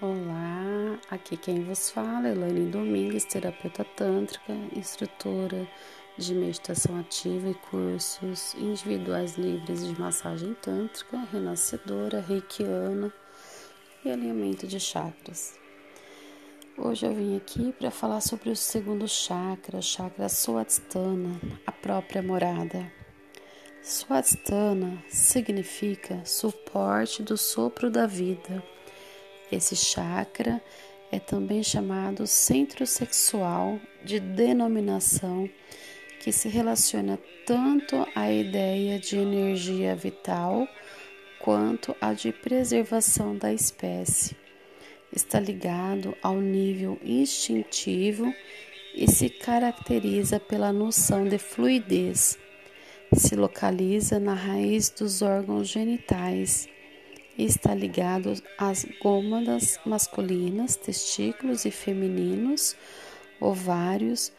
Olá, aqui quem vos fala é Elaine Domingues, terapeuta tântrica, instrutora de meditação ativa e cursos individuais livres de massagem tântrica, renascedora, reikiana e alinhamento de chakras. Hoje eu vim aqui para falar sobre o segundo chakra, o chakra Swadhisthana, a própria morada. Swadhisthana significa suporte do sopro da vida esse chakra é também chamado centro sexual de denominação que se relaciona tanto à ideia de energia vital quanto à de preservação da espécie. Está ligado ao nível instintivo e se caracteriza pela noção de fluidez. Se localiza na raiz dos órgãos genitais está ligado às gônadas masculinas, testículos e femininos, ovários,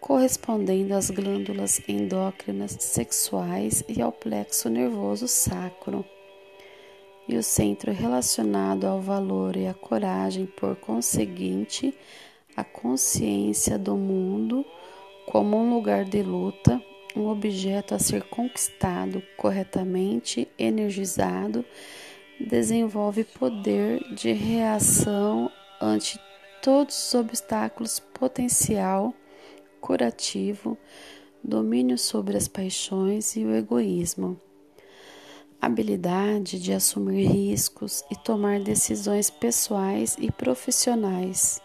correspondendo às glândulas endócrinas sexuais e ao plexo nervoso sacro. E o centro relacionado ao valor e à coragem, por conseguinte, a consciência do mundo como um lugar de luta, um objeto a ser conquistado corretamente, energizado desenvolve poder de reação ante todos os obstáculos potencial, curativo, domínio sobre as paixões e o egoísmo, habilidade de assumir riscos e tomar decisões pessoais e profissionais.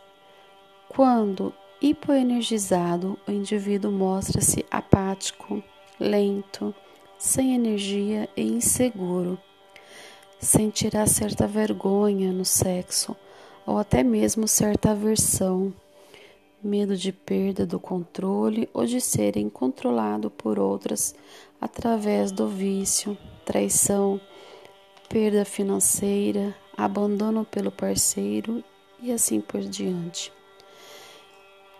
Quando hipoenergizado, o indivíduo mostra-se apático, lento, sem energia e inseguro sentirá certa vergonha no sexo ou até mesmo certa aversão, medo de perda do controle ou de serem controlado por outras através do vício, traição, perda financeira, abandono pelo parceiro e assim por diante.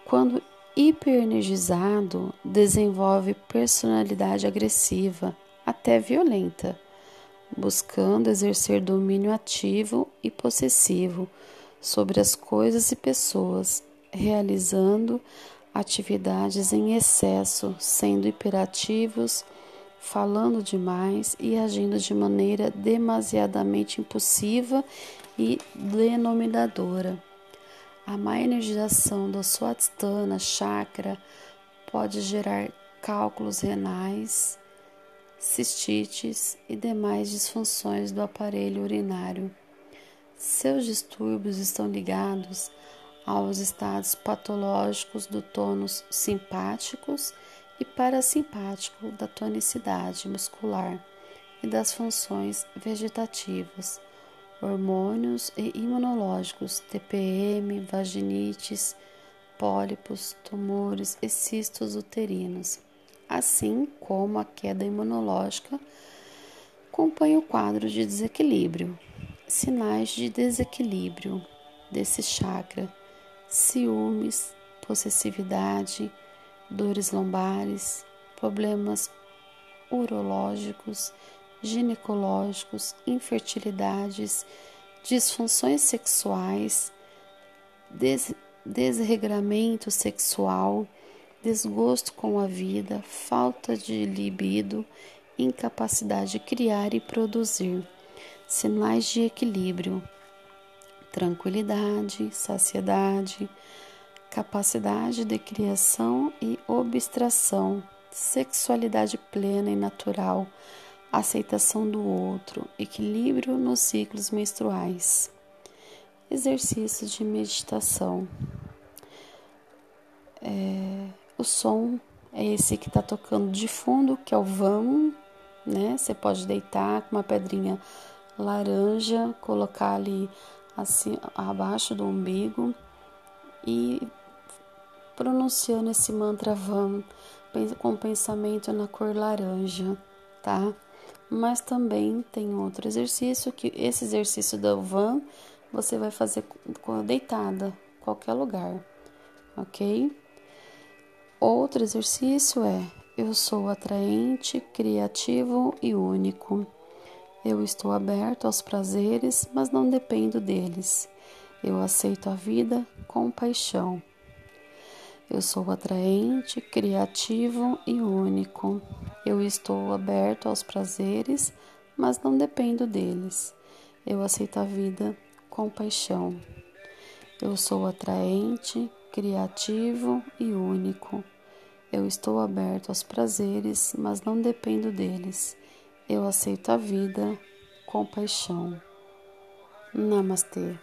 Quando hiperenergizado, desenvolve personalidade agressiva, até violenta buscando exercer domínio ativo e possessivo sobre as coisas e pessoas, realizando atividades em excesso, sendo hiperativos, falando demais e agindo de maneira demasiadamente impulsiva e denominadora. A má energização da Swadhisthana chakra pode gerar cálculos renais, cistites e demais disfunções do aparelho urinário. Seus distúrbios estão ligados aos estados patológicos do tônus simpáticos e parasimpático da tonicidade muscular e das funções vegetativas, hormônios e imunológicos, TPM, vaginites, pólipos, tumores e cistos uterinos assim como a queda imunológica, acompanha o quadro de desequilíbrio. Sinais de desequilíbrio desse chakra: ciúmes, possessividade, dores lombares, problemas urológicos, ginecológicos, infertilidades, disfunções sexuais, des desregramento sexual desgosto com a vida, falta de libido, incapacidade de criar e produzir, sinais de equilíbrio, tranquilidade, saciedade, capacidade de criação e obstração, sexualidade plena e natural, aceitação do outro, equilíbrio nos ciclos menstruais. Exercícios de meditação. É, o som é esse que está tocando de fundo, que é o vão, né? Você pode deitar com uma pedrinha laranja, colocar ali assim abaixo do umbigo e pronunciando esse mantra vam com pensamento na cor laranja, tá? Mas também tem outro exercício que esse exercício do van você vai fazer deitada, qualquer lugar, ok? Outro exercício é: eu sou atraente, criativo e único. Eu estou aberto aos prazeres, mas não dependo deles. Eu aceito a vida com paixão. Eu sou atraente, criativo e único. Eu estou aberto aos prazeres, mas não dependo deles. Eu aceito a vida com paixão. Eu sou atraente, criativo e único. Eu estou aberto aos prazeres, mas não dependo deles. Eu aceito a vida com paixão. Namastê.